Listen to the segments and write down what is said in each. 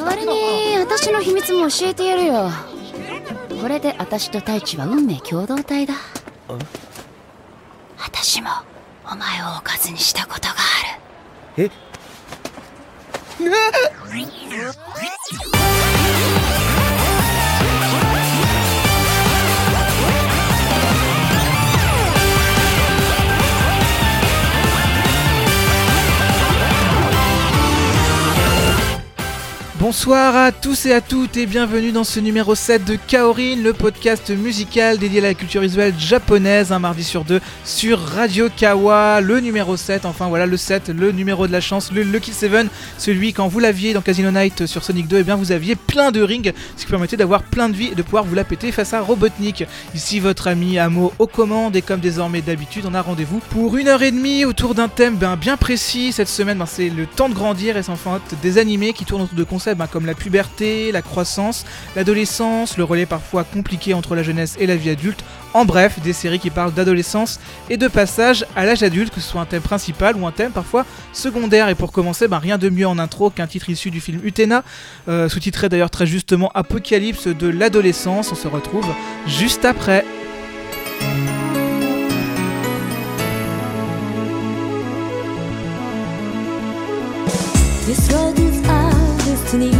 代わりに私の秘密も教えてやるよ。これで私と太一は運命共同体だ。私もお前をおかずにしたことがある。え？Bonsoir à tous et à toutes et bienvenue dans ce numéro 7 de Kaorin, le podcast musical dédié à la culture visuelle japonaise, un mardi sur deux sur Radio Kawa, le numéro 7, enfin voilà le 7, le numéro de la chance, le Lucky 7, celui quand vous l'aviez dans Casino Night sur Sonic 2, et eh bien vous aviez plein de rings, ce qui permettait d'avoir plein de vie et de pouvoir vous la péter face à Robotnik. Ici votre ami Amo aux commandes et comme désormais d'habitude on a rendez-vous pour une heure et demie autour d'un thème ben, bien précis. Cette semaine ben, c'est le temps de grandir et sans fin des animés qui tournent autour de concepts ben, comme la puberté, la croissance, l'adolescence, le relais parfois compliqué entre la jeunesse et la vie adulte. En bref, des séries qui parlent d'adolescence et de passage à l'âge adulte, que ce soit un thème principal ou un thème parfois secondaire. Et pour commencer, ben, rien de mieux en intro qu'un titre issu du film Utena, euh, sous-titré d'ailleurs très justement Apocalypse de l'adolescence. On se retrouve juste après. に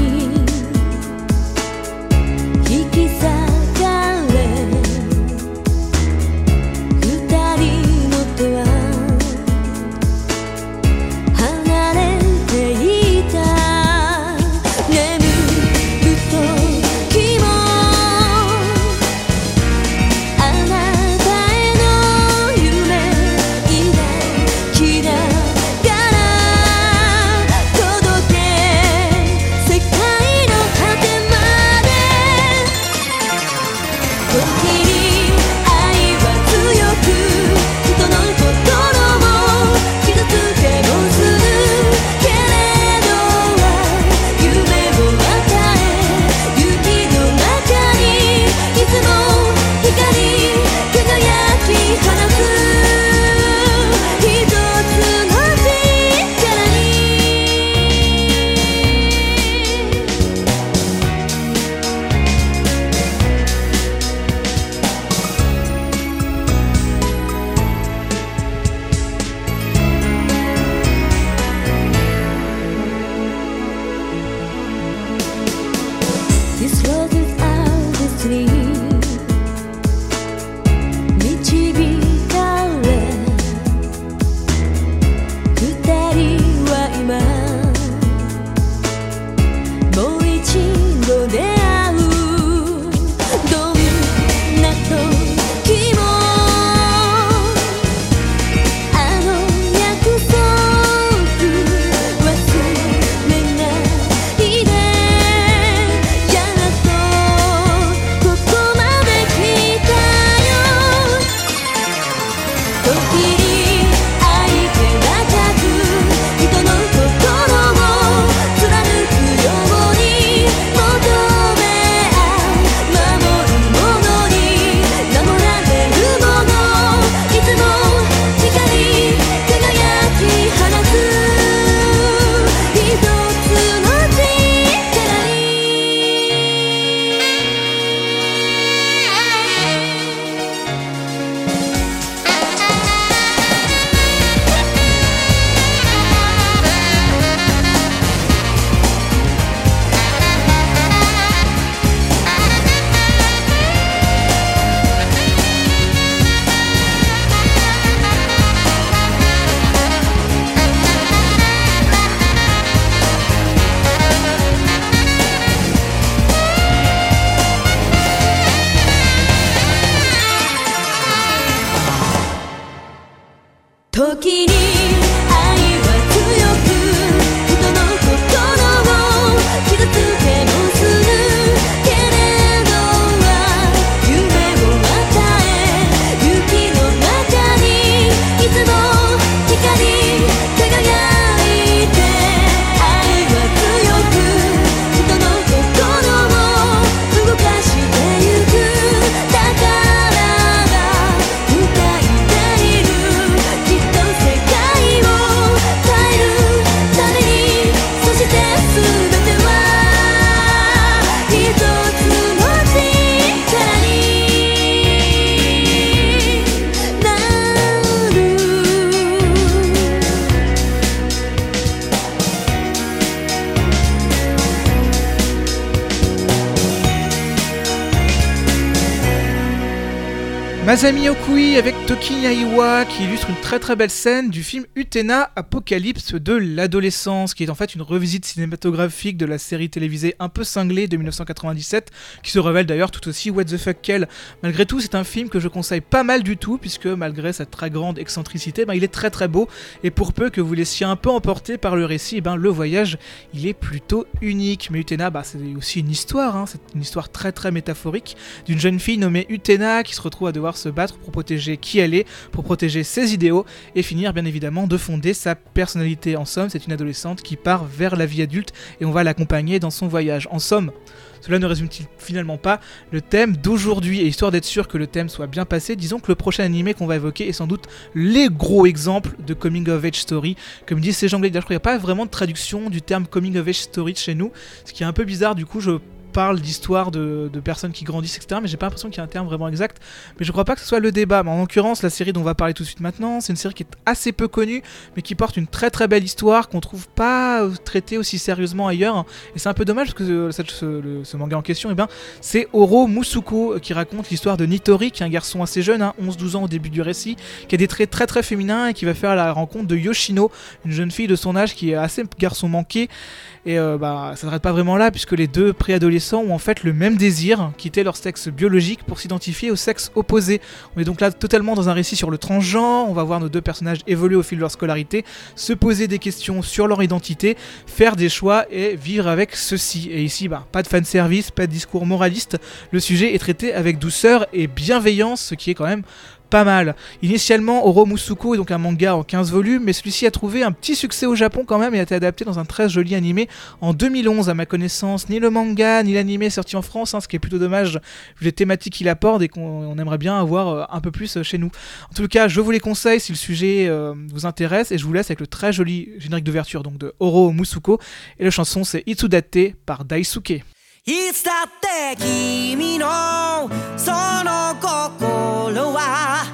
Masami Okui avec Toki Nyaiwa qui illustre une très très belle scène du film Utena Apocalypse de l'adolescence qui est en fait une revisite cinématographique de la série télévisée un peu cinglée de 1997 qui se révèle d'ailleurs tout aussi what the fuck quel. Malgré tout c'est un film que je conseille pas mal du tout puisque malgré sa très grande excentricité ben, il est très très beau et pour peu que vous laissiez un peu emporter par le récit ben, le voyage il est plutôt unique. Mais Utena bah, c'est aussi une histoire, hein. c'est une histoire très très métaphorique d'une jeune fille nommée Utena qui se retrouve à devoir se battre pour protéger qui elle est, pour protéger ses idéaux et finir bien évidemment de fonder sa personnalité. En somme, c'est une adolescente qui part vers la vie adulte et on va l'accompagner dans son voyage. En somme, cela ne résume-t-il finalement pas le thème d'aujourd'hui Et histoire d'être sûr que le thème soit bien passé, disons que le prochain animé qu'on va évoquer est sans doute les gros exemples de coming of age story. Comme disent ces anglais, je crois n'y a pas vraiment de traduction du terme coming of age story chez nous, ce qui est un peu bizarre du coup je parle d'histoire de, personnes qui grandissent, etc. Mais j'ai pas l'impression qu'il y a un terme vraiment exact. Mais je crois pas que ce soit le débat. Mais en l'occurrence, la série dont on va parler tout de suite maintenant, c'est une série qui est assez peu connue, mais qui porte une très très belle histoire qu'on trouve pas euh, traitée aussi sérieusement ailleurs. Et c'est un peu dommage parce que euh, ce, manga en question, et eh ben, c'est Oro Musuko euh, qui raconte l'histoire de Nitori, qui est un garçon assez jeune, hein, 11-12 ans au début du récit, qui a des traits très très féminins et qui va faire la rencontre de Yoshino, une jeune fille de son âge qui est assez garçon manqué. Et euh, bah, ça s'arrête pas vraiment là, puisque les deux préadolescents ont en fait le même désir, quitter leur sexe biologique pour s'identifier au sexe opposé. On est donc là totalement dans un récit sur le transgenre, on va voir nos deux personnages évoluer au fil de leur scolarité, se poser des questions sur leur identité, faire des choix et vivre avec ceci. Et ici, bah, pas de fanservice, pas de discours moraliste, le sujet est traité avec douceur et bienveillance, ce qui est quand même pas mal. Initialement, Oro Musuko est donc un manga en 15 volumes, mais celui-ci a trouvé un petit succès au Japon quand même et a été adapté dans un très joli animé en 2011. À ma connaissance, ni le manga ni l'animé est sorti en France, hein, ce qui est plutôt dommage vu les thématiques qu'il apporte et qu'on aimerait bien avoir euh, un peu plus euh, chez nous. En tout cas, je vous les conseille si le sujet euh, vous intéresse et je vous laisse avec le très joli générique d'ouverture donc de Oro Musuko et la chanson c'est Itsudate par Daisuke. いつだって君のその心は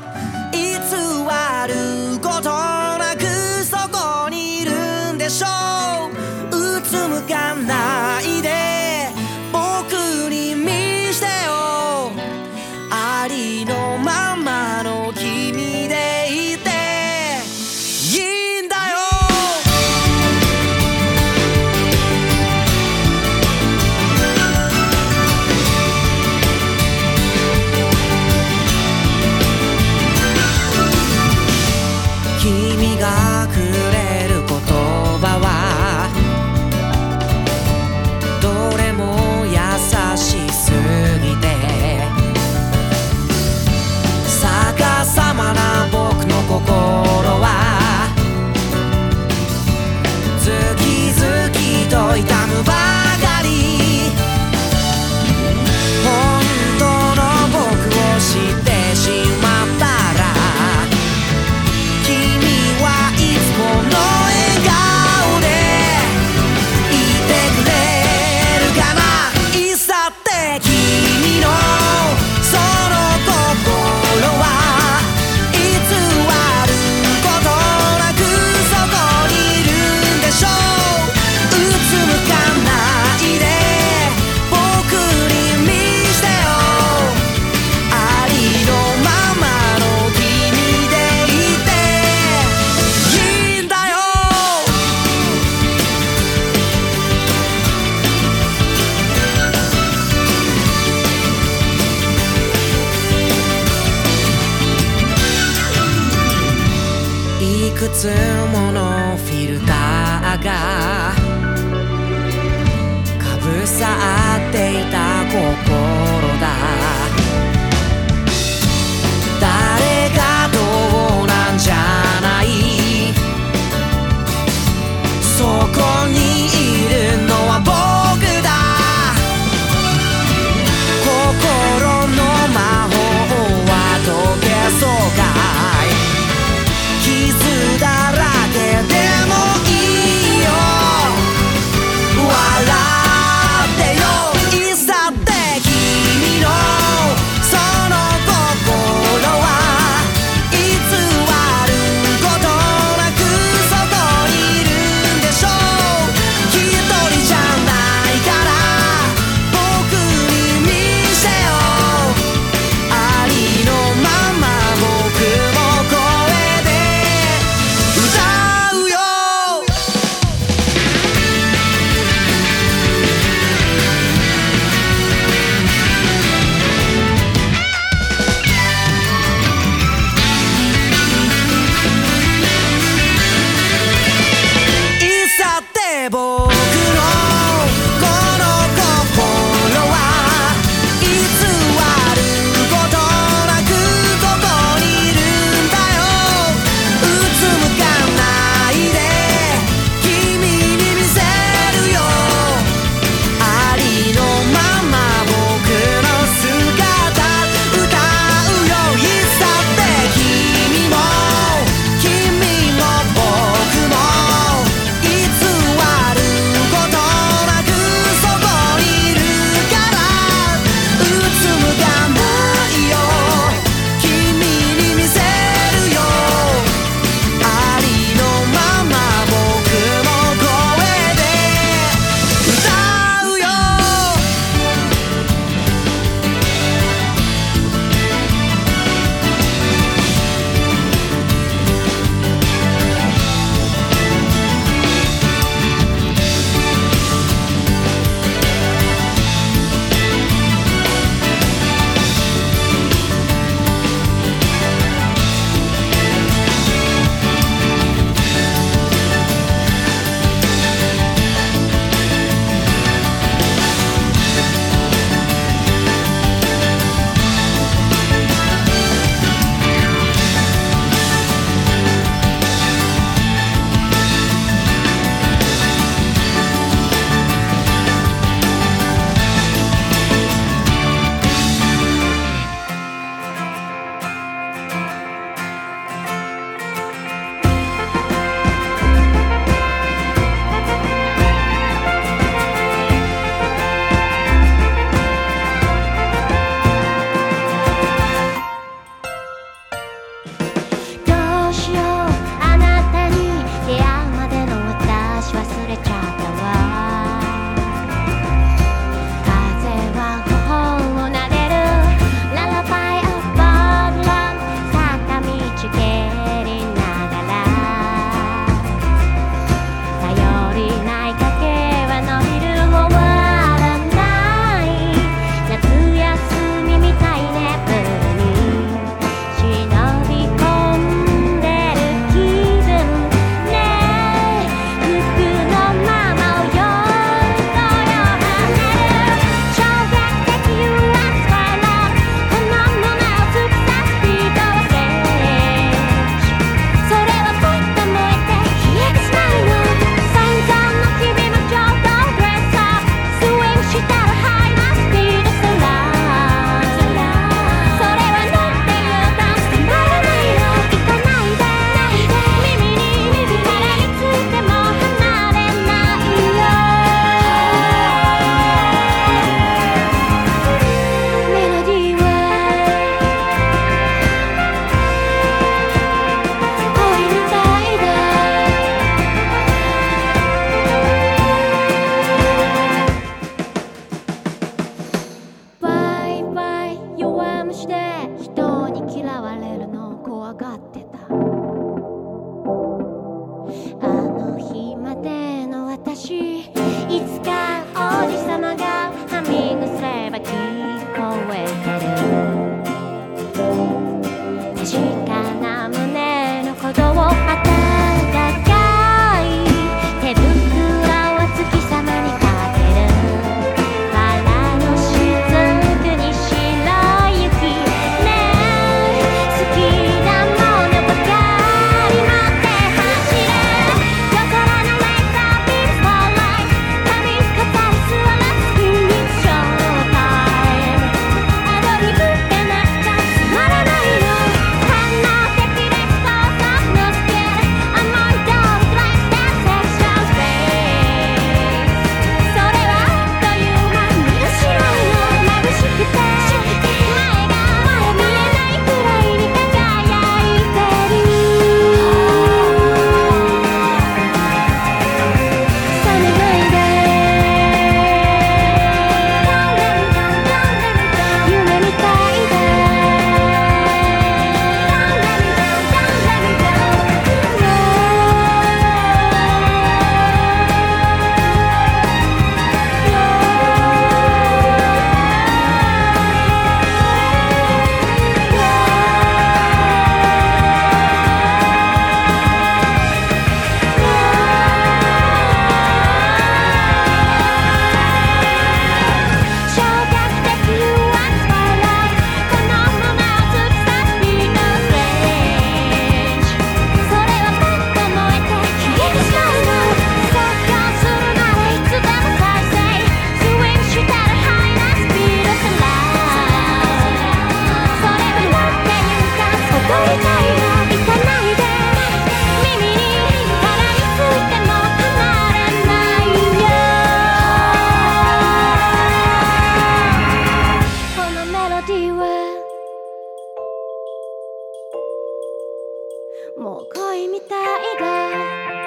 恋みたいだ。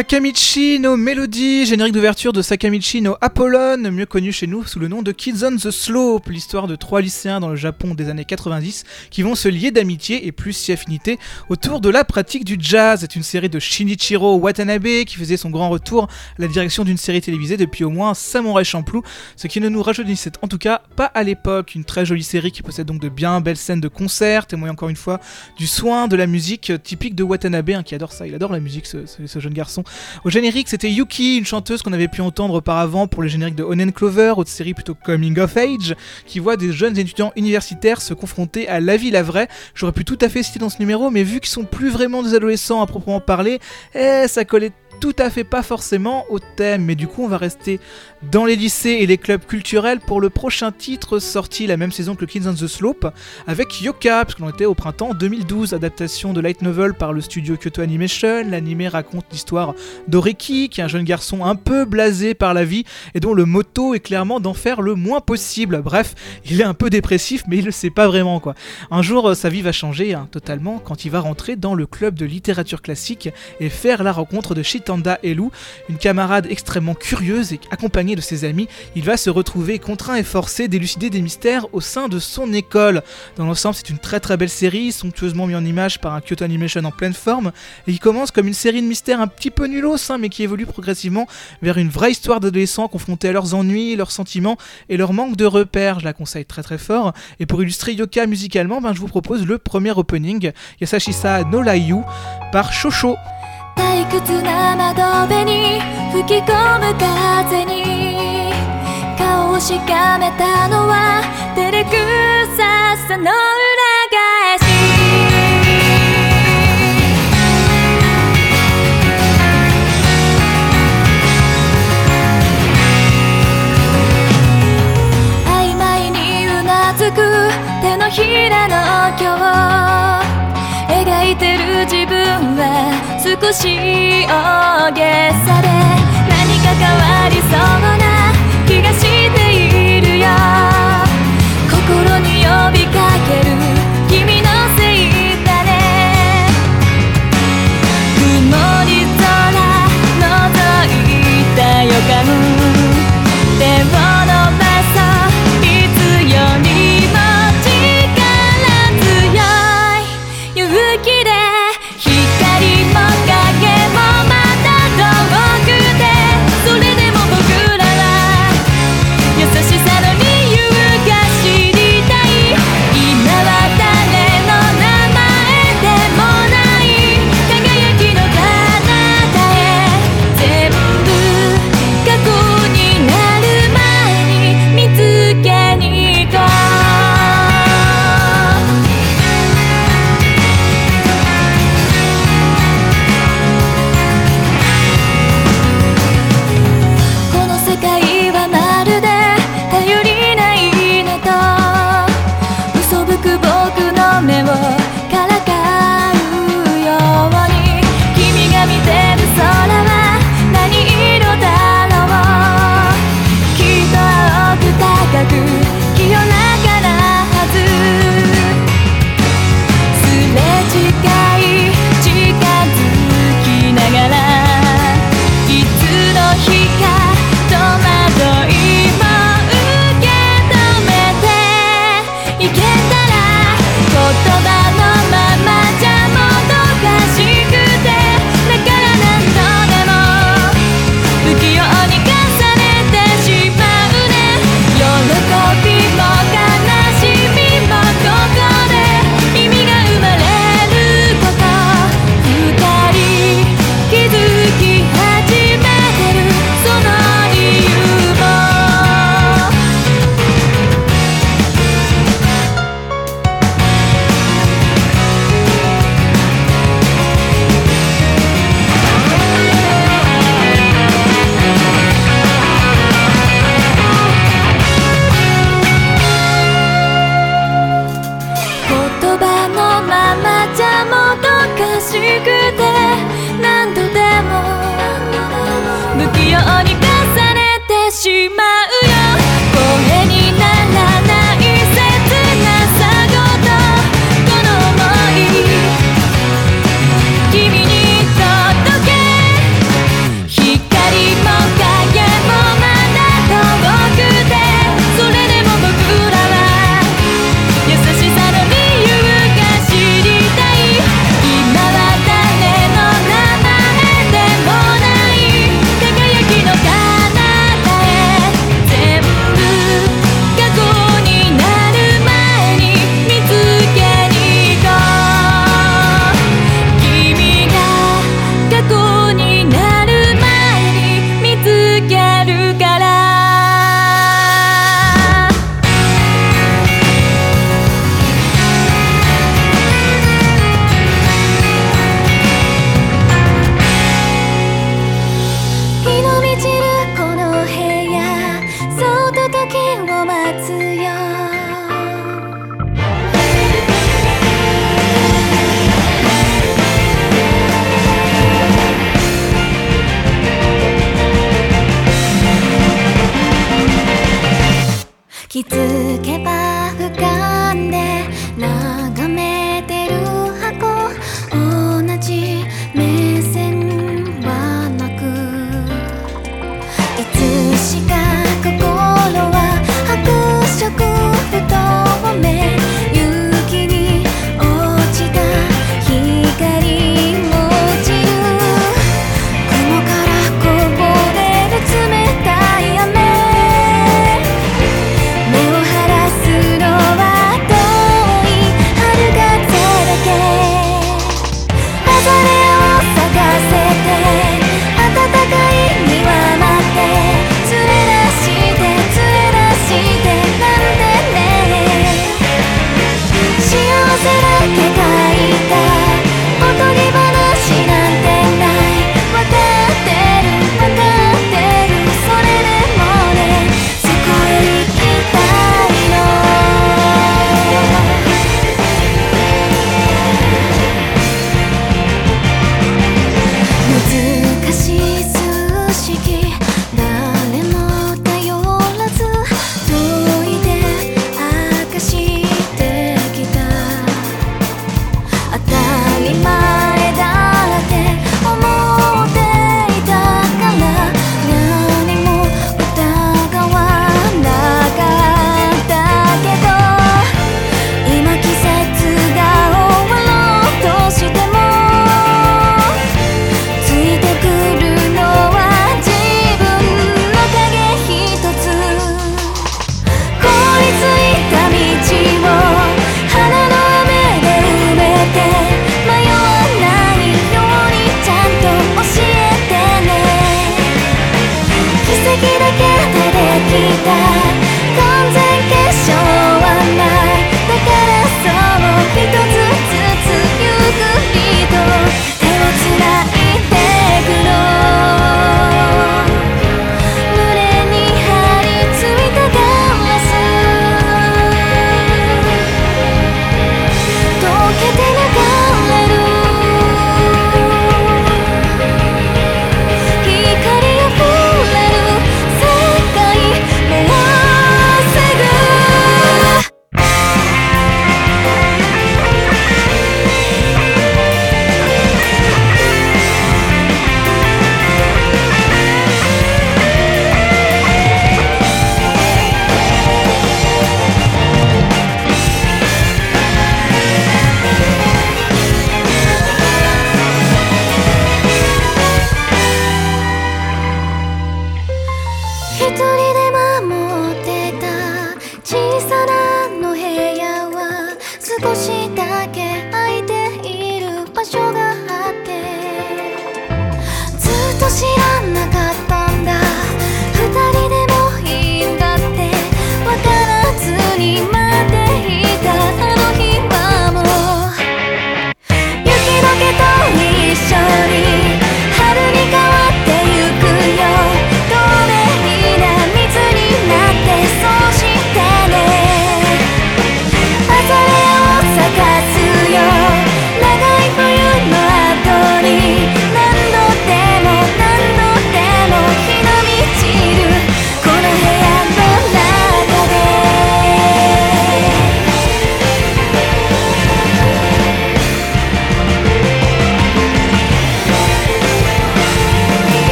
Sakamichi no Melody, générique d'ouverture de Sakamichi no Apollon, mieux connu chez nous sous le nom de Kids on the Slope, l'histoire de trois lycéens dans le Japon des années 90 qui vont se lier d'amitié et plus si affinité autour de la pratique du jazz. C'est une série de Shinichiro Watanabe qui faisait son grand retour à la direction d'une série télévisée depuis au moins Samurai Champloo, ce qui ne nous rajeunissait en tout cas pas à l'époque. Une très jolie série qui possède donc de bien belles scènes de concert, témoignant encore une fois du soin de la musique typique de Watanabe, hein, qui adore ça, il adore la musique ce, jeune garçon. Au générique, c'était Yuki, une chanteuse qu'on avait pu entendre auparavant pour les génériques de Onen Clover, autre série plutôt coming of age, qui voit des jeunes étudiants universitaires se confronter à la vie, la vraie. J'aurais pu tout à fait citer dans ce numéro, mais vu qu'ils sont plus vraiment des adolescents à proprement parler, eh, ça collait tout à fait pas forcément au thème, mais du coup on va rester dans les lycées et les clubs culturels pour le prochain titre sorti la même saison que Kids on the Slope avec Yoka, parce qu'on était au printemps 2012, adaptation de light novel par le studio Kyoto Animation. L'animé raconte l'histoire d'Oreki, qui est un jeune garçon un peu blasé par la vie et dont le motto est clairement d'en faire le moins possible. Bref, il est un peu dépressif, mais il le sait pas vraiment quoi. Un jour, euh, sa vie va changer hein, totalement quand il va rentrer dans le club de littérature classique et faire la rencontre de Shitanda Elu, une camarade extrêmement curieuse et accompagnée de ses amis. Il va se retrouver contraint et forcé d'élucider des mystères au sein de son école. Dans l'ensemble, c'est une très très belle série, somptueusement mise en image par un Kyoto Animation en pleine forme, et qui commence comme une série de mystères un petit peu nulos, hein, mais qui évolue progressivement vers une vraie histoire d'adolescents confrontés à leurs ennuis, leurs sentiments et leur manque de repères. Je la conseille très très fort. Et pour illustrer Yoka musicalement, ben, je vous propose le premier opening, Yasashisa no Layu, par Shosho. 退屈な窓辺に吹き込む風に。顔をしかめたのは照れくささの裏返し。曖昧にうなずく手のひらの少し大げさで何か変わりそうな気がしているよ。心に呼びかける君の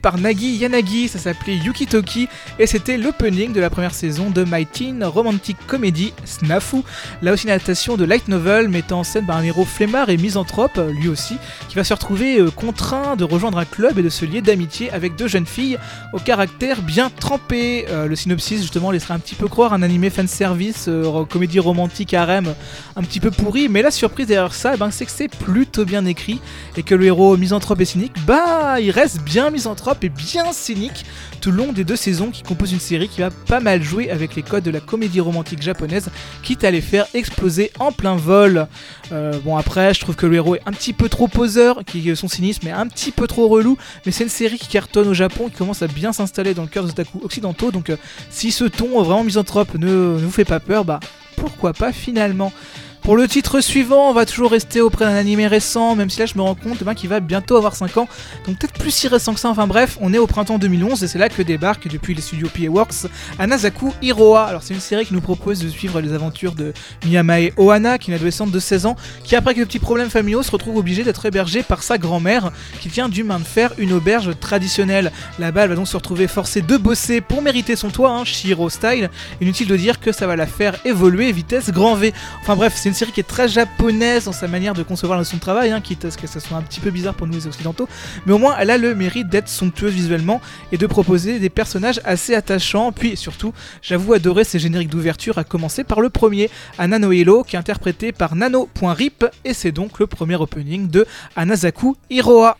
par Nagi Yanagi, ça s'appelait Yukitoki et c'était l'opening de la première saison de My Teen Romantic Comedy Snafu. Là aussi une adaptation de light novel mettant en scène par un héros flemmard et misanthrope, lui aussi, qui va se retrouver euh, contraint de rejoindre un club et de se lier d'amitié avec deux jeunes filles au caractère bien trempé. Euh, le synopsis justement laissera un petit peu croire un animé fanservice, euh, comédie romantique harem un petit peu pourri, mais la surprise derrière ça, eh ben, c'est que c'est plutôt bien écrit et que le héros misanthrope et cynique, bah il reste bien misanthrope propre et bien scénique tout le long des deux saisons qui composent une série qui va pas mal jouer avec les codes de la comédie romantique japonaise, quitte à les faire exploser en plein vol. Euh, bon après, je trouve que le héros est un petit peu trop poseur, qui son cynisme est un petit peu trop relou, mais c'est une série qui cartonne au Japon, qui commence à bien s'installer dans le cœur des otaku occidentaux, donc euh, si ce ton vraiment misanthrope ne, ne vous fait pas peur, bah pourquoi pas finalement. Pour le titre suivant, on va toujours rester auprès d'un animé récent, même si là je me rends compte ben, qu'il va bientôt avoir 5 ans, donc peut-être plus si récent que ça. Enfin bref, on est au printemps 2011 et c'est là que débarque depuis les studios PA Works Anazaku Hiroa. Alors c'est une série qui nous propose de suivre les aventures de Miyamae Ohana, qui est une adolescente de 16 ans, qui après quelques petits problèmes familiaux se retrouve obligée d'être hébergée par sa grand-mère, qui vient du main de fer une auberge traditionnelle. Là-bas, elle va donc se retrouver forcée de bosser pour mériter son toit, hein, Shiro style. Inutile de dire que ça va la faire évoluer vitesse grand V. Enfin bref, c'est une série qui est très japonaise dans sa manière de concevoir de travail, hein, quitte à ce que ça soit un petit peu bizarre pour nous les occidentaux, mais au moins elle a le mérite d'être somptueuse visuellement et de proposer des personnages assez attachants. Puis surtout, j'avoue adorer ses génériques d'ouverture, à commencer par le premier, Anano Hello, qui est interprété par Nano.rip, et c'est donc le premier opening de Anazaku Hiroa.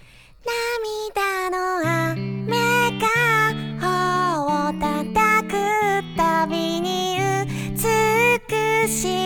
涙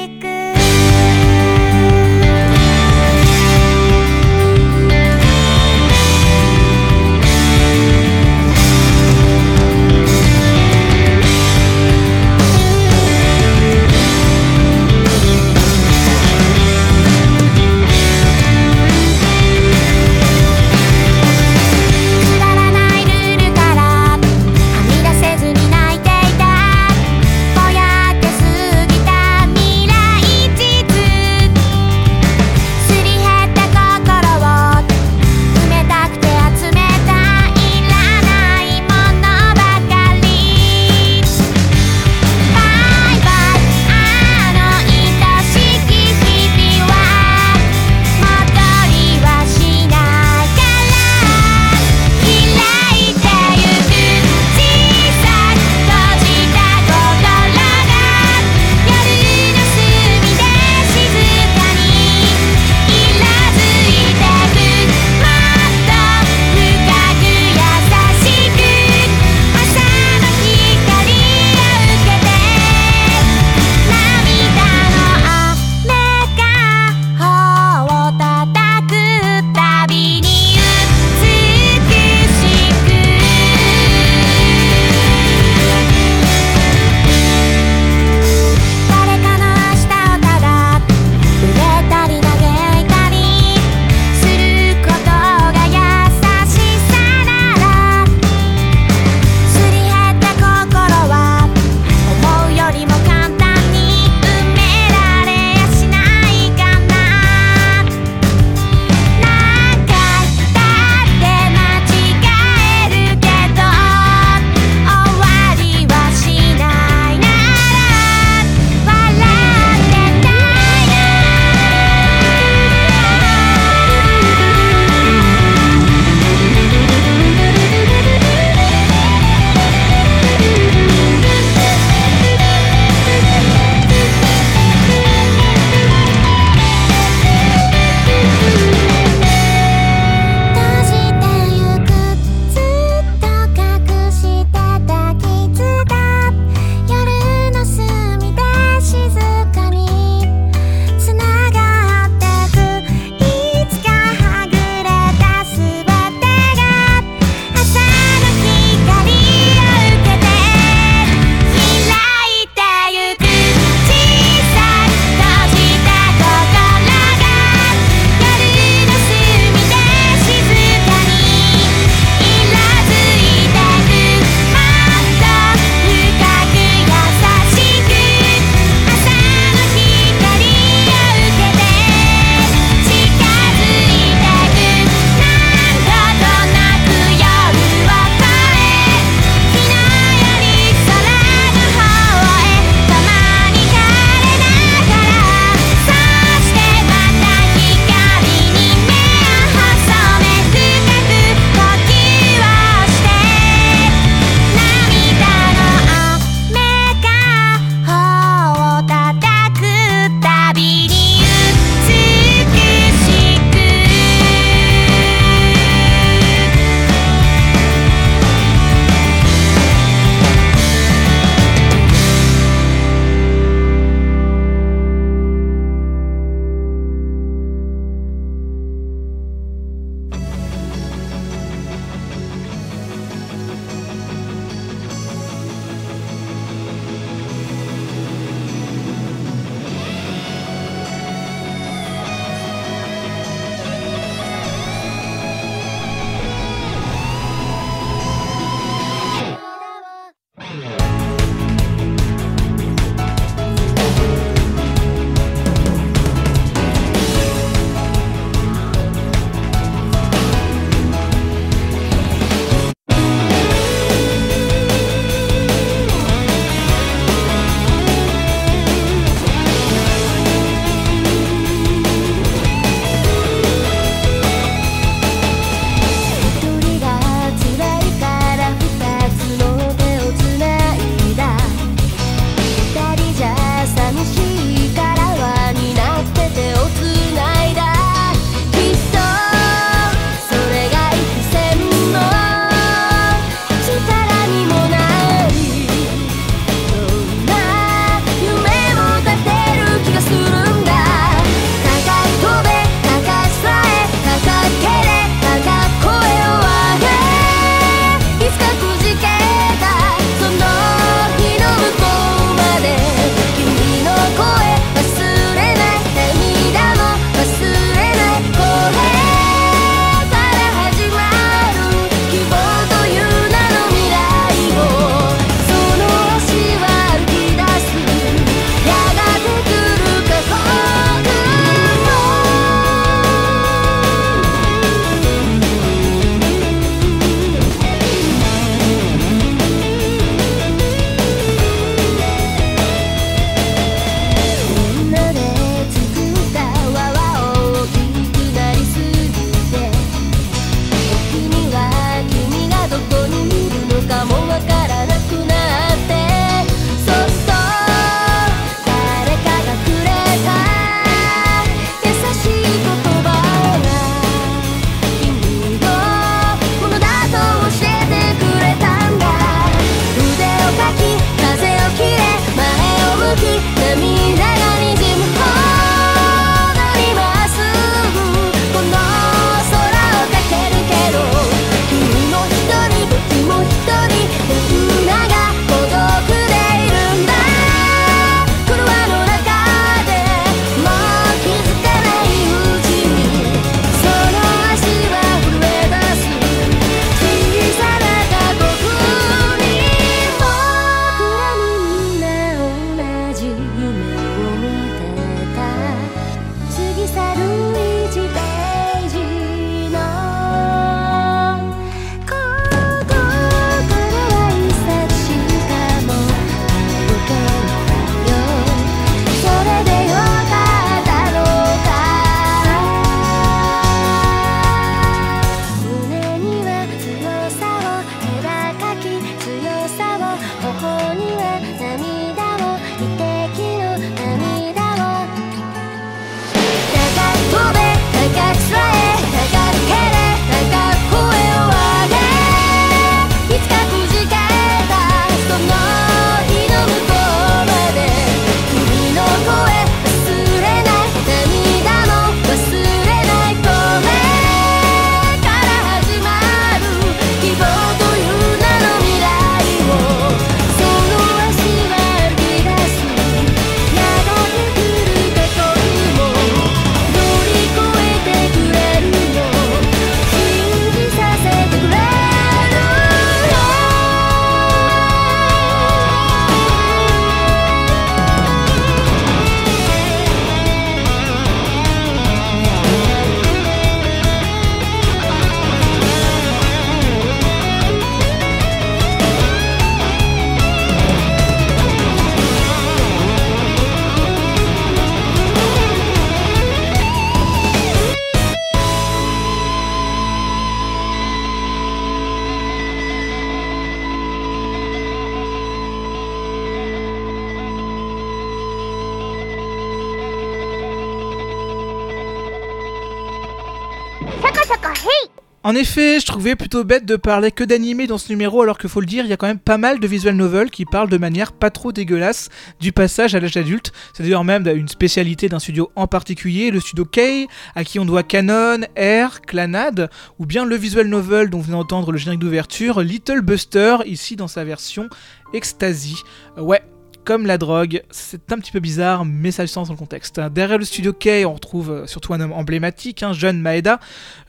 En effet, je trouvais plutôt bête de parler que d'animé dans ce numéro, alors que faut le dire, il y a quand même pas mal de visual novels qui parlent de manière pas trop dégueulasse du passage à l'âge adulte. C'est d'ailleurs même une spécialité d'un studio en particulier, le studio K, à qui on doit Canon, Air, Clanad, ou bien le visual novel dont vous venez d'entendre le générique d'ouverture, Little Buster, ici dans sa version Ecstasy. Euh, ouais, comme la drogue. C'est un petit peu bizarre, mais ça a du sens dans le contexte. Derrière le studio K, on retrouve euh, surtout un homme emblématique, un jeune Maeda,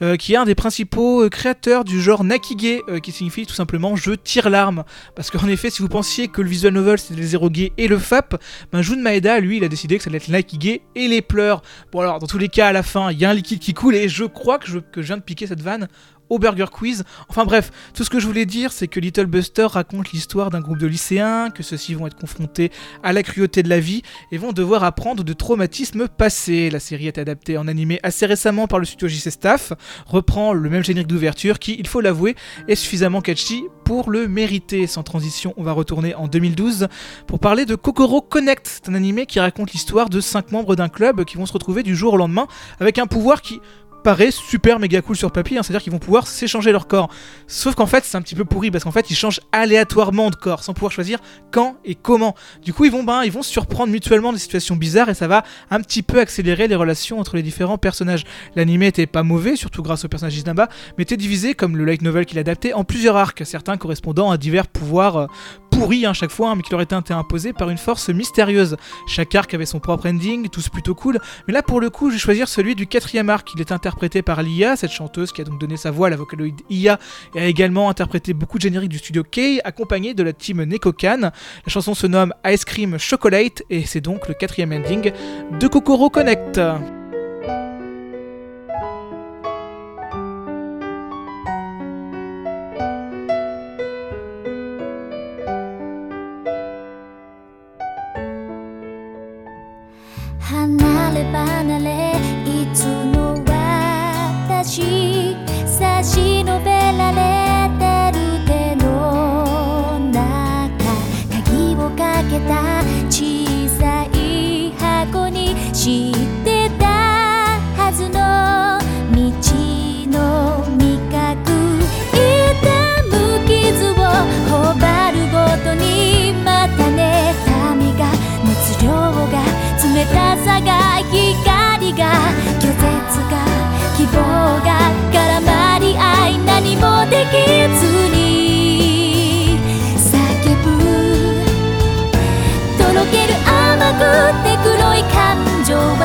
euh, qui est un des principaux euh, créateurs du genre Nakige, qui signifie tout simplement je tire l'arme. Parce qu'en effet, si vous pensiez que le visual novel c'était les érogués et le FAP, ben Jun Maeda, lui, il a décidé que ça allait être Nakige et les pleurs. Bon alors, dans tous les cas, à la fin, il y a un liquide qui coule, et je crois que je viens de piquer cette vanne au Burger Quiz. Enfin bref, tout ce que je voulais dire, c'est que Little Buster raconte l'histoire d'un groupe de lycéens, que ceux-ci vont être confrontés à la cruauté de la vie et vont devoir apprendre de traumatismes passés. La série est adaptée en animé assez récemment par le studio JC Staff, reprend le même générique d'ouverture qui, il faut l'avouer, est suffisamment catchy pour le mériter. Sans transition, on va retourner en 2012 pour parler de Kokoro Connect. C'est un animé qui raconte l'histoire de 5 membres d'un club qui vont se retrouver du jour au lendemain avec un pouvoir qui paraît super méga cool sur papier, hein. c'est-à-dire qu'ils vont pouvoir s'échanger leur corps. Sauf qu'en fait, c'est un petit peu pourri parce qu'en fait, ils changent aléatoirement de corps sans pouvoir choisir quand et comment. Du coup, ils vont, ben, ils vont surprendre mutuellement des situations bizarres et ça va un petit peu accélérer les relations entre les différents personnages. L'animé était pas mauvais, surtout grâce au personnage d'Isnaba, mais était divisé, comme le light novel qu'il adaptait, en plusieurs arcs, certains correspondant à divers pouvoirs euh, pourris à hein, chaque fois, hein, mais qui leur étaient imposés par une force mystérieuse. Chaque arc avait son propre ending, tous plutôt cool, mais là pour le coup, je vais choisir celui du quatrième arc. Il est interprété par Lia, cette chanteuse qui a donc donné sa voix à la vocaloïde Ia et a également interprété beaucoup de génériques du studio K, accompagné de la team Nekokan. La chanson se nomme Ice Cream Chocolate et c'est donc le quatrième ending de Kokoro Connect. 離れ離れ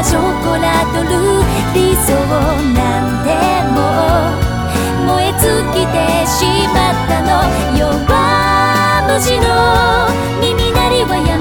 はショコラとル理想なんでも。燃え尽きてしまったの。弱虫の耳鳴りはや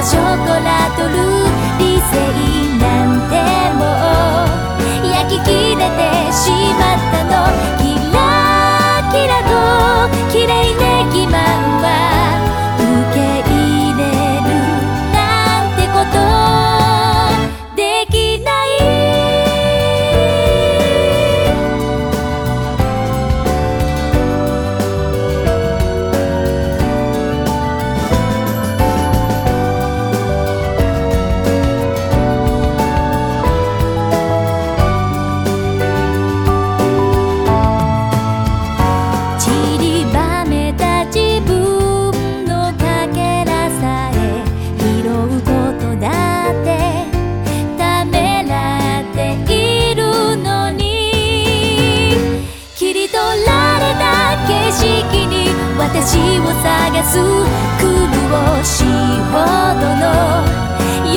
ショコラとル理性なんてもう焼き切れてしまったの。キラキラと綺麗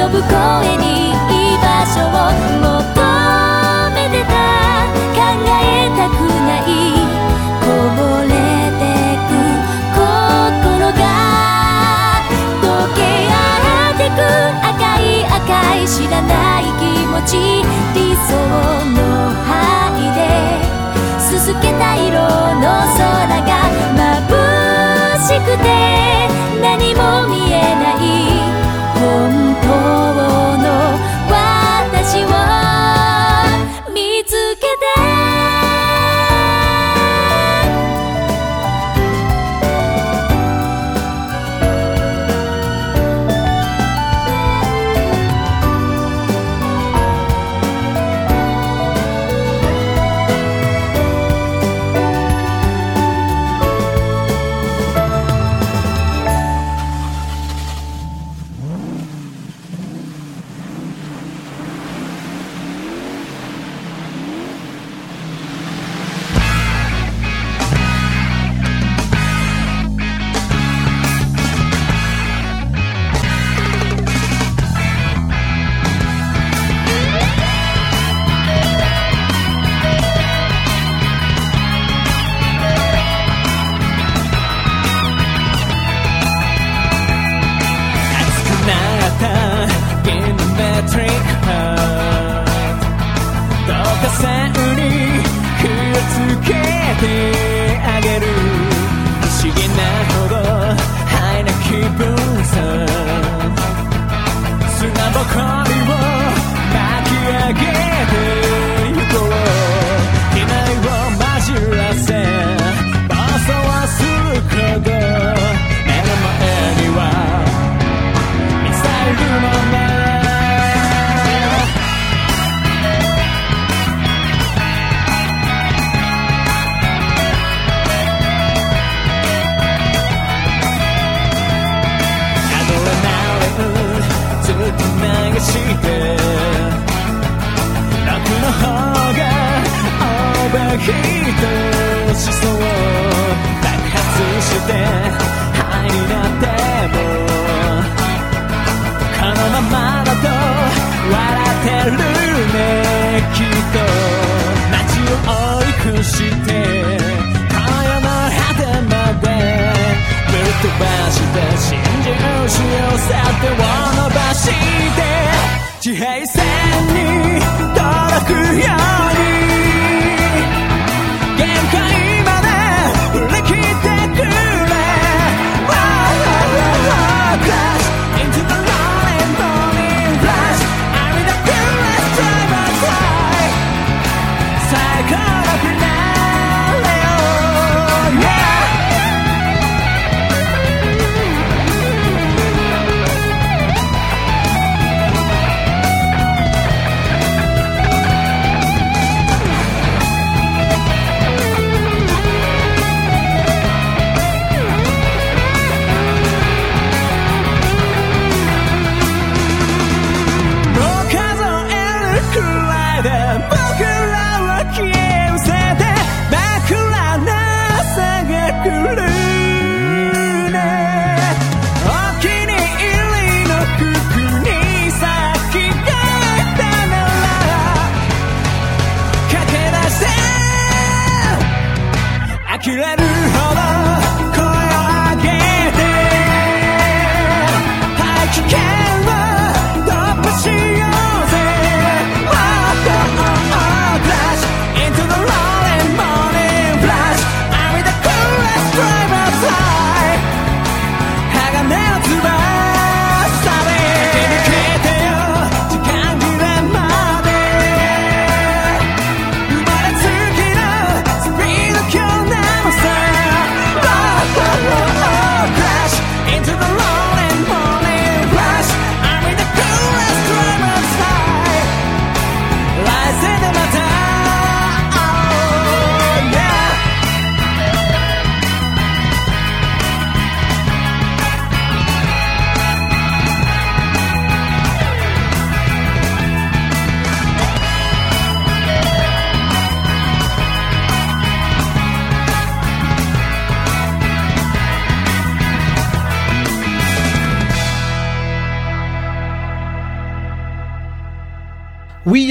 呼ぶ声に居場所を求めてた考えたくないこぼれてく心が溶け合ってく赤い赤い知らない気持ち理想の範囲で続けた色の空が眩しくて何も見えない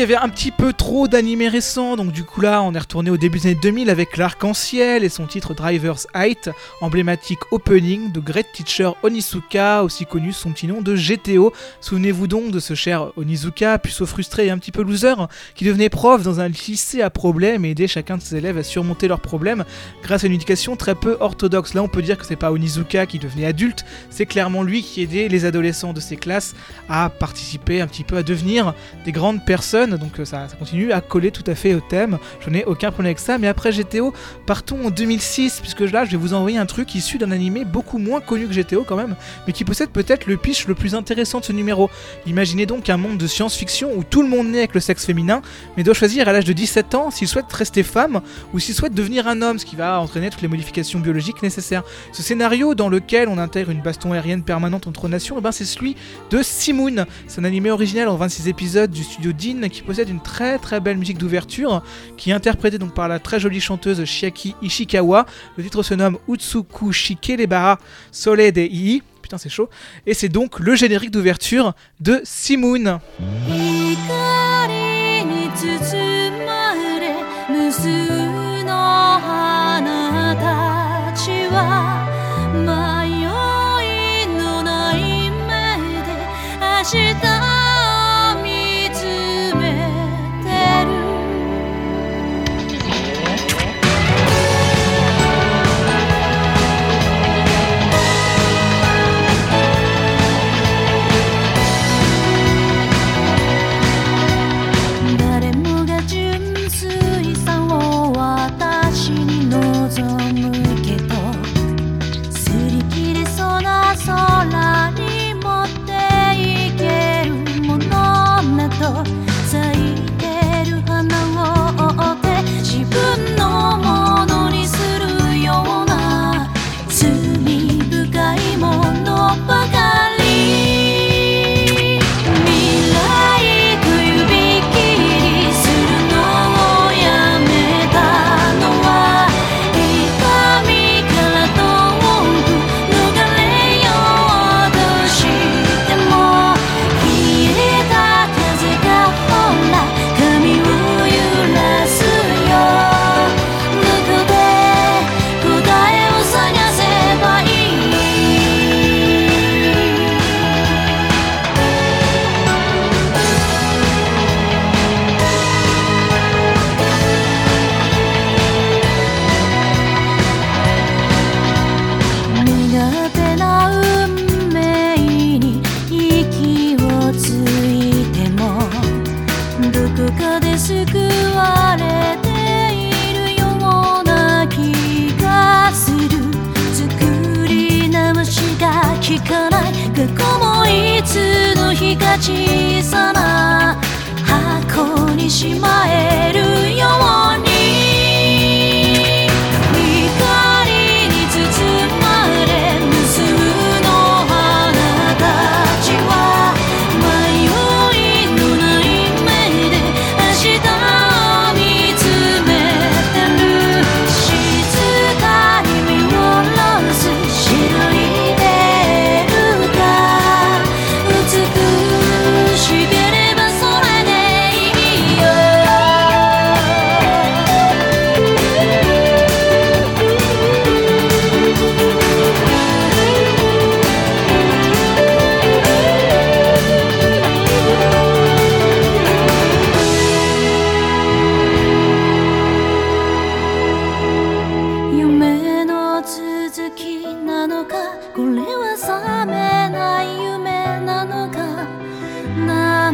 y avait un petit peu trop d'animés récents, donc du coup là, on est retourné au début des années 2000 avec l'Arc-en-Ciel et son titre Driver's Height, emblématique opening de Great Teacher Onizuka, aussi connu sous son petit nom de GTO. Souvenez-vous donc de ce cher Onizuka, puceau frustré et un petit peu loser, qui devenait prof dans un lycée à problème et aidait chacun de ses élèves à surmonter leurs problèmes grâce à une éducation très peu orthodoxe. Là, on peut dire que c'est pas Onizuka qui devenait adulte, c'est clairement lui qui aidait les adolescents de ses classes à participer un petit peu à devenir des grandes personnes donc euh, ça, continue à coller tout à fait au thème. Je n'ai aucun problème avec ça. Mais après GTO, partons en 2006, puisque là je vais vous envoyer un truc issu d'un animé beaucoup moins connu que GTO quand même, mais qui possède peut-être le pitch le plus intéressant de ce numéro. Imaginez donc un monde de science-fiction où tout le monde naît avec le sexe féminin, mais doit choisir à l'âge de 17 ans s'il souhaite rester femme ou s'il souhaite devenir un homme, ce qui va entraîner toutes les modifications biologiques nécessaires. Ce scénario dans lequel on intègre une baston aérienne permanente entre nations, eh ben c'est celui de Simoon. C'est un animé original en 26 épisodes du studio Dean qui possède une très très belle musique d'ouverture qui est interprétée donc par la très jolie chanteuse Shiaki Ishikawa. Le titre se nomme Utsuku Shikelebara Sole de Ii. Putain, c'est chaud. Et c'est donc le générique d'ouverture de Simoon.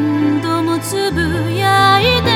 何度もつぶやいて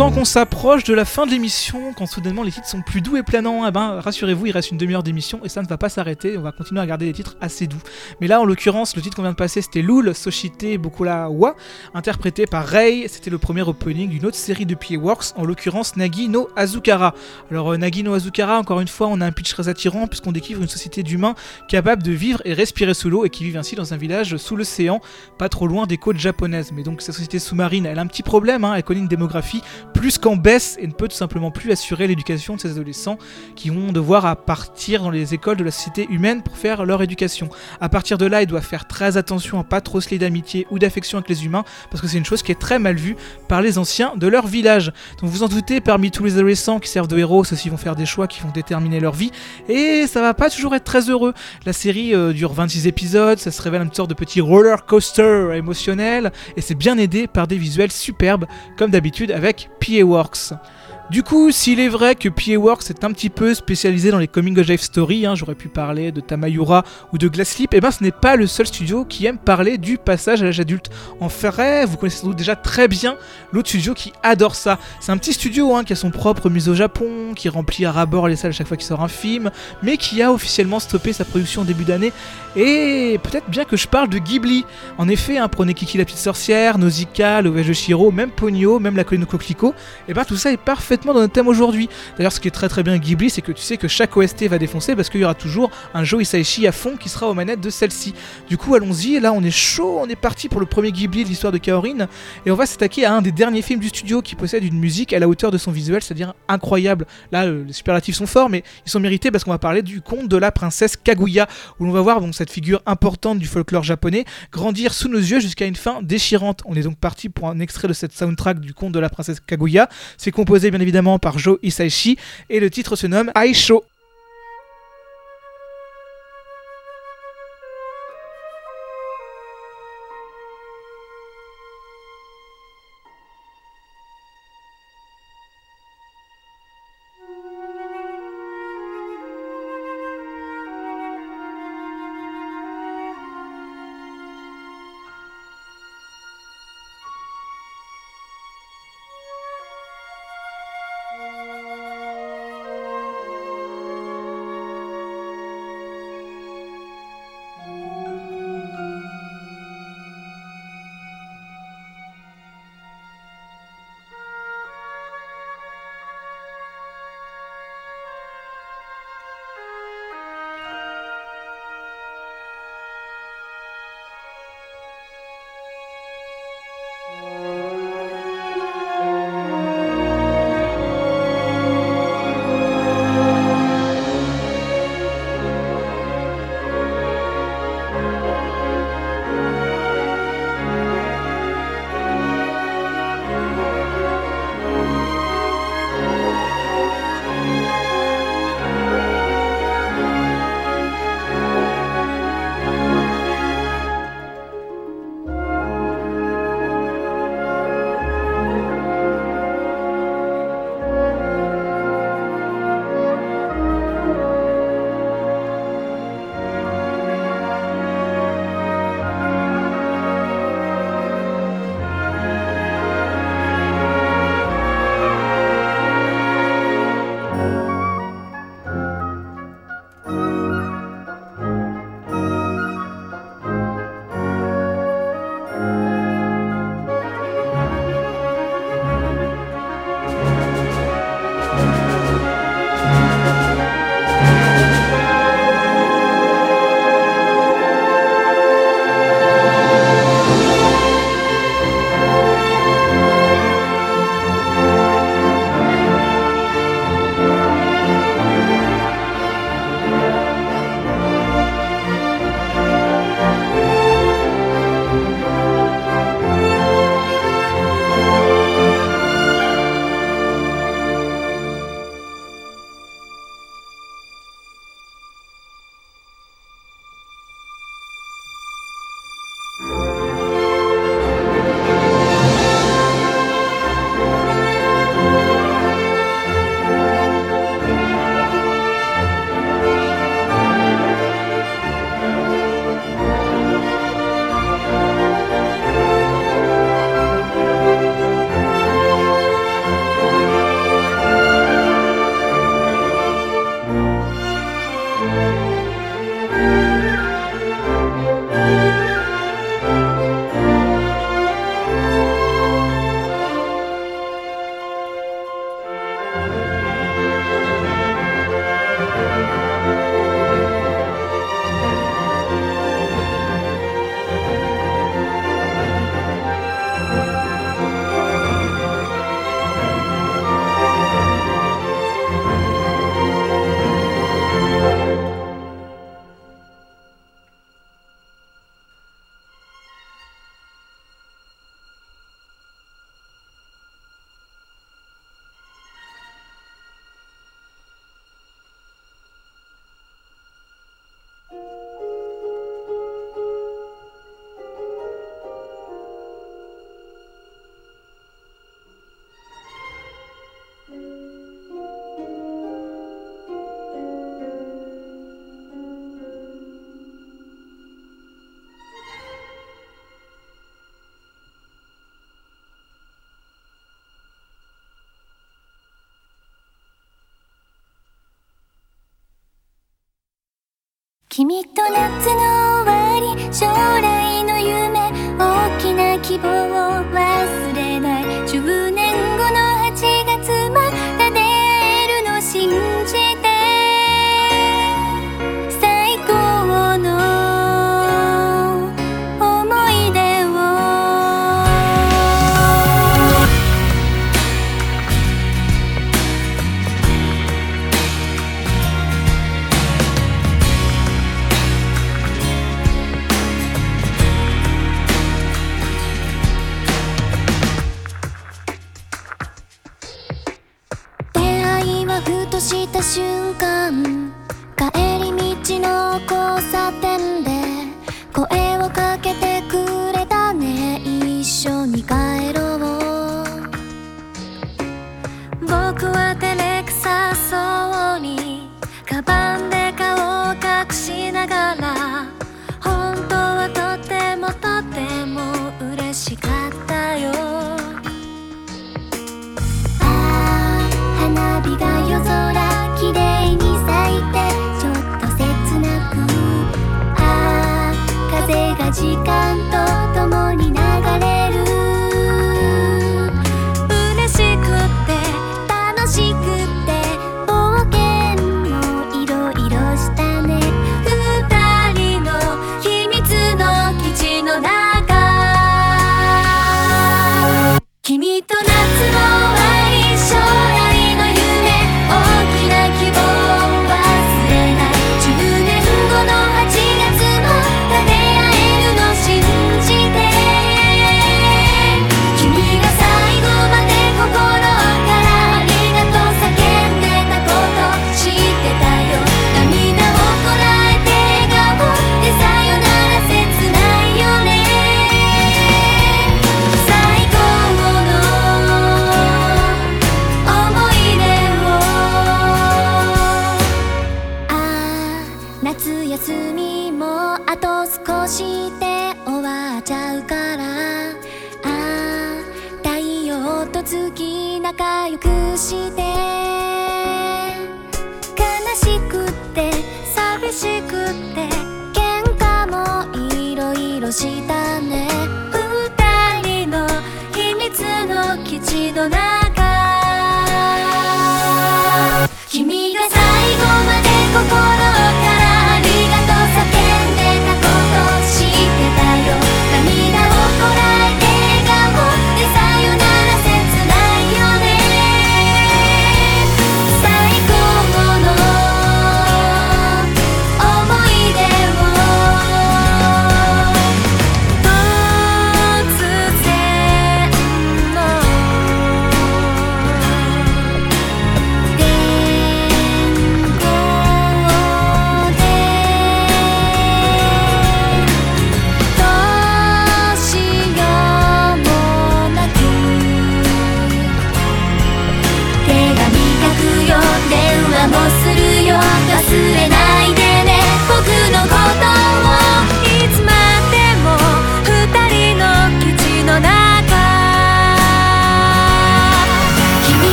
sent qu'on s'approche de la fin de l'émission quand soudainement les titres sont plus doux et planants. Eh ben, rassurez-vous, il reste une demi-heure d'émission et ça ne va pas s'arrêter. On va continuer à garder des titres assez doux. Mais là, en l'occurrence, le titre qu'on vient de passer, c'était Lul Soshite Bokula Wa, interprété par Rei. C'était le premier opening d'une autre série de Works, en l'occurrence Nagi no Azukara. Alors, euh, Nagi no Azukara, encore une fois, on a un pitch très attirant puisqu'on découvre une société d'humains capables de vivre et respirer sous l'eau et qui vivent ainsi dans un village sous l'océan, pas trop loin des côtes japonaises. Mais donc, cette société sous-marine, elle a un petit problème, hein, elle connaît une démographie plus qu'en baisse et ne peut tout simplement plus assurer l'éducation de ces adolescents qui vont devoir à partir dans les écoles de la société humaine pour faire leur éducation. À partir de là, ils doivent faire très attention à pas trop se lier d'amitié ou d'affection avec les humains parce que c'est une chose qui est très mal vue par les anciens de leur village. Donc vous en doutez, parmi tous les adolescents qui servent de héros, ceux-ci vont faire des choix qui vont déterminer leur vie et ça va pas toujours être très heureux. La série euh, dure 26 épisodes, ça se révèle une sorte de petit roller coaster émotionnel et c'est bien aidé par des visuels superbes comme d'habitude avec PA Works. Du coup, s'il est vrai que PA Works est un petit peu spécialisé dans les coming of age story, hein, j'aurais pu parler de Tamayura ou de Glass Sleep, et ben ce n'est pas le seul studio qui aime parler du passage à l'âge adulte. En vrai, vous connaissez sans déjà très bien l'autre studio qui adore ça. C'est un petit studio hein, qui a son propre musée au Japon, qui remplit à ras-bord les salles chaque fois qu'il sort un film, mais qui a officiellement stoppé sa production en début d'année. Et peut-être bien que je parle de Ghibli. En effet, hein, prenez Kiki la petite sorcière, Nausicaa, le voyage de Shiro, même Ponyo, même la colline au coquelicot, et ben tout ça est parfaitement dans notre thème aujourd'hui. D'ailleurs, ce qui est très très bien Ghibli, c'est que tu sais que chaque OST va défoncer parce qu'il y aura toujours un Joe Hisaishi à fond qui sera aux manettes de celle-ci. Du coup, allons-y, là on est chaud, on est parti pour le premier Ghibli de l'histoire de Kaorin, et on va s'attaquer à un des derniers films du studio qui possède une musique à la hauteur de son visuel, c'est-à-dire incroyable. Là, euh, les superlatifs sont forts, mais ils sont mérités parce qu'on va parler du conte de la princesse Kaguya, où l'on va voir donc cette figure importante du folklore japonais grandir sous nos yeux jusqu'à une fin déchirante. On est donc parti pour un extrait de cette soundtrack du conte de la princesse Kaguya. C'est composé bien évidemment par Joe Hisaishi et le titre se nomme Aisho. 君と夏の終わり将来の夢大きな希望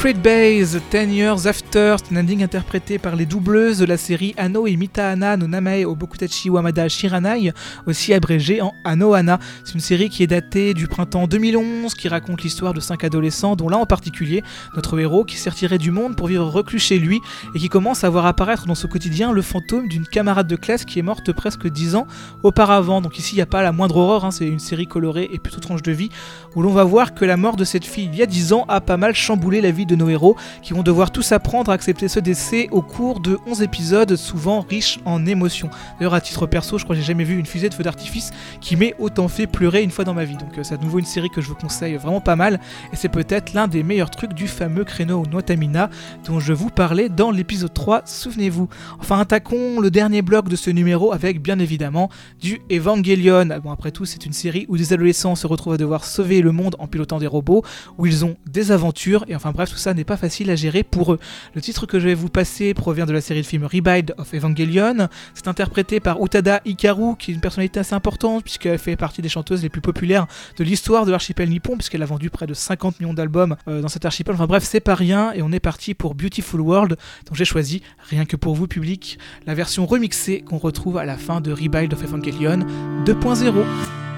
Secret Base, 10 Years After, c'est un ending interprété par les doubleuses de la série Ano et Mitahana no Namae Obokutachi Wamada Shiranai, aussi abrégé en Anohana. C'est une série qui est datée du printemps 2011, qui raconte l'histoire de cinq adolescents, dont l'un en particulier, notre héros, qui s'est retiré du monde pour vivre reclus chez lui et qui commence à voir apparaître dans son quotidien le fantôme d'une camarade de classe qui est morte presque 10 ans auparavant. Donc ici, il n'y a pas la moindre horreur, hein, c'est une série colorée et plutôt tranche de vie, où l'on va voir que la mort de cette fille il y a 10 ans a pas mal chamboulé la vie de nos héros, qui vont devoir tous apprendre à accepter ce décès au cours de 11 épisodes, souvent riches en émotions. D'ailleurs, à titre perso, je crois que j'ai jamais vu une fusée de feu d'artifice qui m'ait autant fait pleurer une fois dans ma vie. Donc euh, c'est à nouveau une série que je vous conseille vraiment pas mal, et c'est peut-être l'un des meilleurs trucs du fameux créneau Notamina dont je vous parlais dans l'épisode 3, souvenez-vous. Enfin, attaquons le dernier bloc de ce numéro avec bien évidemment du Evangelion. Bon, après tout, c'est une série où des adolescents se retrouvent à devoir sauver le monde en pilotant des robots, où ils ont des aventures, et enfin bref, tout ça n'est pas facile à gérer pour eux. Le titre que je vais vous passer provient de la série de films Rebuild of Evangelion. C'est interprété par Utada Hikaru, qui est une personnalité assez importante, puisqu'elle fait partie des chanteuses les plus populaires de l'histoire de l'archipel nippon, puisqu'elle a vendu près de 50 millions d'albums euh, dans cet archipel. Enfin bref, c'est pas rien, et on est parti pour Beautiful World, dont j'ai choisi, rien que pour vous public, la version remixée qu'on retrouve à la fin de Rebuild of Evangelion 2.0.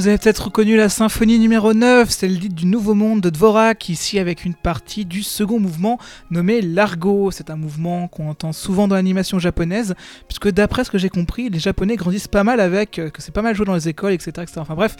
vous avez peut-être reconnu la symphonie numéro 9, c'est le titre du Nouveau Monde de Dvorak, ici avec une partie du second mouvement nommé Largo. C'est un mouvement qu'on entend souvent dans l'animation japonaise, puisque d'après ce que j'ai compris, les Japonais grandissent pas mal avec, euh, que c'est pas mal joué dans les écoles, etc., etc. Enfin bref,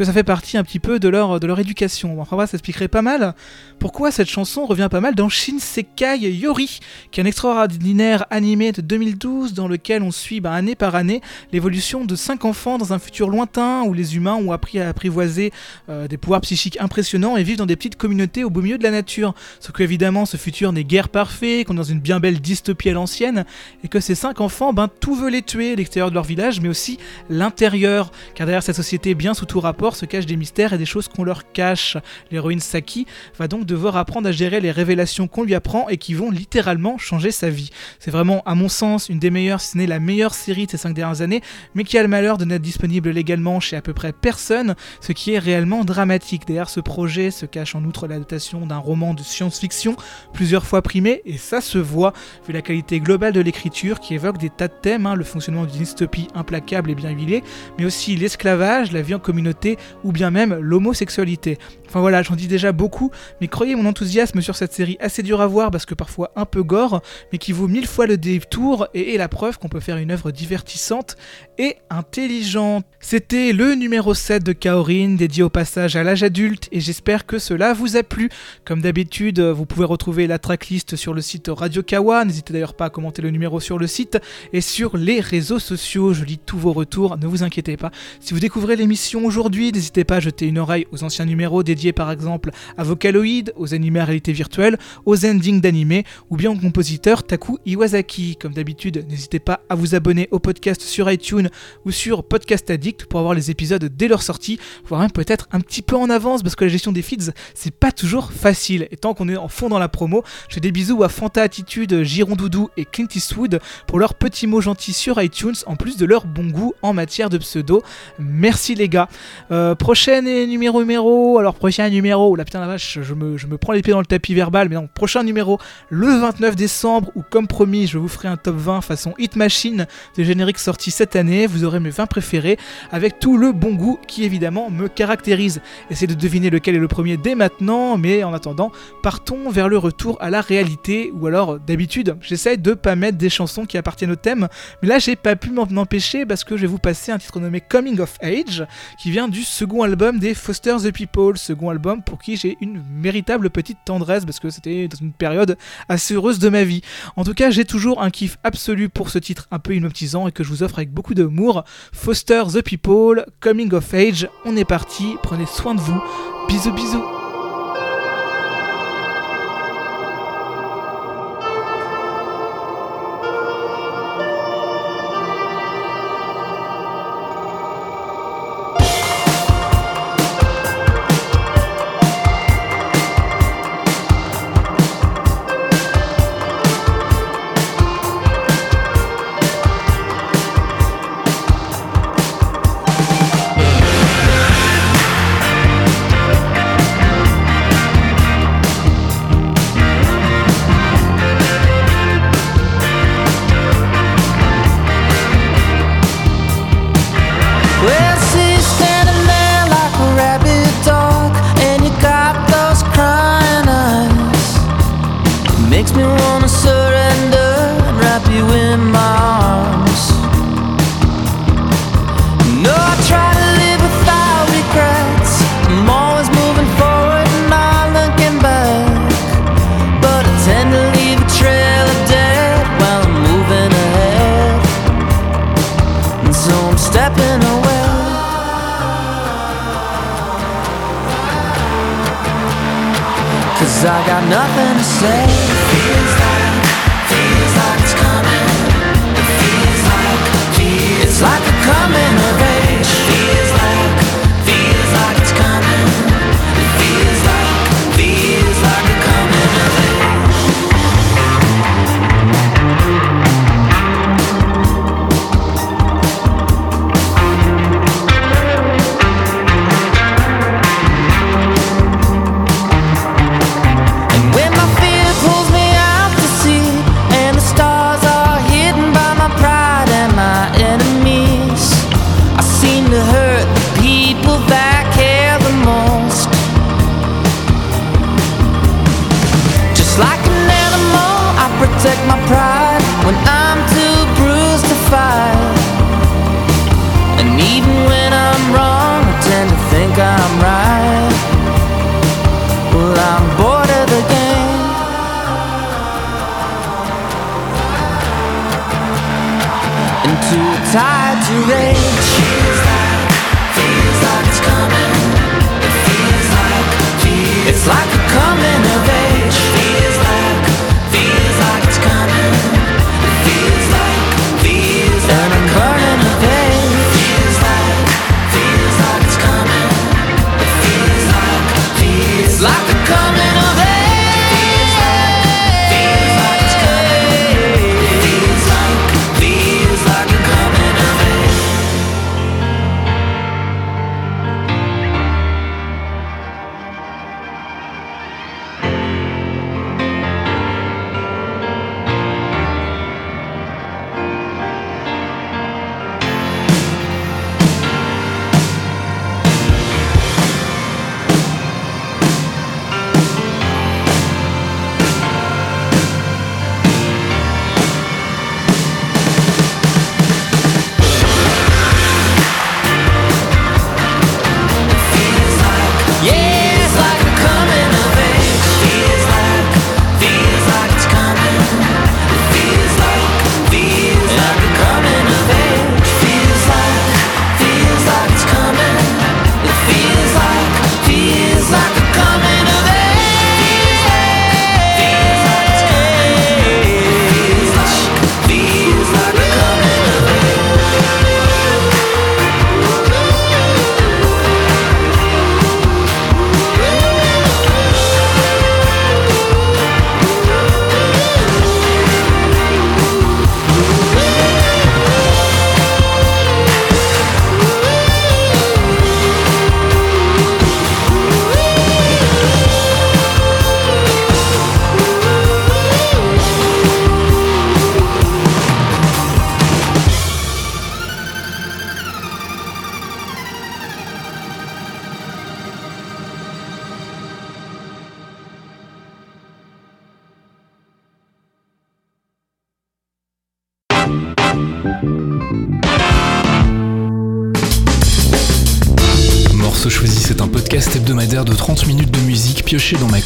que ça fait partie un petit peu de leur, de leur éducation. Enfin bref, ça expliquerait pas mal pourquoi cette chanson revient pas mal dans Shinsekai Yori, qui est un extraordinaire animé de 2012 dans lequel on suit bah, année par année l'évolution de cinq enfants dans un futur lointain où les humains ont appris à apprivoiser euh, des pouvoirs psychiques impressionnants et vivent dans des petites communautés au beau milieu de la nature. Sauf que évidemment ce futur n'est guère parfait, qu'on est dans une bien belle dystopie à l'ancienne, et que ces cinq enfants, ben tout veut les tuer, l'extérieur de leur village, mais aussi l'intérieur, car derrière cette société bien sous tout rapport se cachent des mystères et des choses qu'on leur cache. L'héroïne Saki va donc devoir apprendre à gérer les révélations qu'on lui apprend et qui vont littéralement changer sa vie. C'est vraiment, à mon sens, une des meilleures, si ce n'est la meilleure série de ces cinq dernières années, mais qui a le malheur de n'être disponible légalement chez à peu près personne, ce qui est réellement dramatique. Derrière ce projet se cache en outre l'adaptation d'un roman de science-fiction, plusieurs fois primé, et ça se voit, vu la qualité globale de l'écriture qui évoque des tas de thèmes, hein, le fonctionnement d'une dystopie implacable et bien huilée, mais aussi l'esclavage, la vie en communauté, ou bien même l'homosexualité. Enfin voilà, j'en dis déjà beaucoup, mais croyez mon enthousiasme sur cette série assez dur à voir parce que parfois un peu gore, mais qui vaut mille fois le détour et est la preuve qu'on peut faire une œuvre divertissante et intelligente. C'était le numéro 7 de Kaorin, dédié au passage à l'âge adulte, et j'espère que cela vous a plu. Comme d'habitude, vous pouvez retrouver la tracklist sur le site Radio Kawa, n'hésitez d'ailleurs pas à commenter le numéro sur le site, et sur les réseaux sociaux, je lis tous vos retours, ne vous inquiétez pas. Si vous découvrez l'émission aujourd'hui, n'hésitez pas à jeter une oreille aux anciens numéros dédiés par exemple à Vocaloid, aux animés à réalité virtuelle, aux endings d'animés ou bien au compositeur Taku Iwasaki. Comme d'habitude, n'hésitez pas à vous abonner au podcast sur iTunes ou sur Podcast Addict pour avoir les épisodes dès leur sortie, voire même peut-être un petit peu en avance parce que la gestion des feeds c'est pas toujours facile. Et tant qu'on est en fond dans la promo, je fais des bisous à Fanta Attitude, Girondoudou et Clint Eastwood pour leurs petits mots gentils sur iTunes en plus de leur bon goût en matière de pseudo. Merci les gars. Euh, prochaine numéro numéro, alors prochain numéro, la putain la vache, je me, je me prends les pieds dans le tapis verbal, mais non, prochain numéro, le 29 décembre, où comme promis, je vous ferai un top 20 façon Hit Machine des génériques sortis cette année, vous aurez mes 20 préférés, avec tout le bon goût qui évidemment me caractérise. Essayez de deviner lequel est le premier dès maintenant, mais en attendant, partons vers le retour à la réalité, ou alors d'habitude, j'essaye de pas mettre des chansons qui appartiennent au thème, mais là j'ai pas pu m'en empêcher parce que je vais vous passer un titre nommé Coming of Age, qui vient du second album des Foster the People, album pour qui j'ai une véritable petite tendresse parce que c'était dans une période assez heureuse de ma vie. En tout cas, j'ai toujours un kiff absolu pour ce titre un peu hypnotisant et que je vous offre avec beaucoup d'amour. Foster the People, Coming of Age, on est parti, prenez soin de vous. Bisous bisous.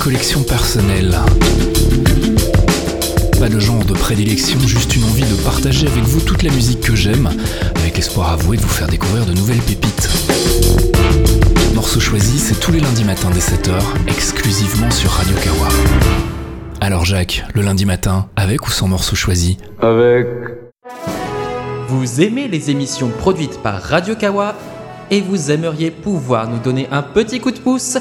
Collection personnelle. Pas de genre de prédilection, juste une envie de partager avec vous toute la musique que j'aime, avec l'espoir avoué de vous faire découvrir de nouvelles pépites. Morceau choisi, c'est tous les lundis matins dès 7h, exclusivement sur Radio Kawa. Alors Jacques, le lundi matin, avec ou sans morceau choisi Avec. Vous aimez les émissions produites par Radio Kawa et vous aimeriez pouvoir nous donner un petit coup de pouce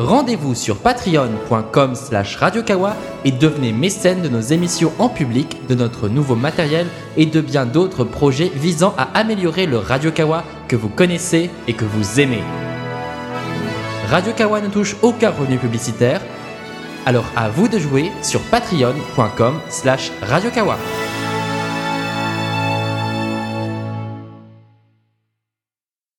Rendez-vous sur patreon.com slash radiokawa et devenez mécène de nos émissions en public, de notre nouveau matériel et de bien d'autres projets visant à améliorer le Radio Kawa que vous connaissez et que vous aimez. Radio Kawa ne touche aucun revenu publicitaire, alors à vous de jouer sur patreon.com slash radiokawa.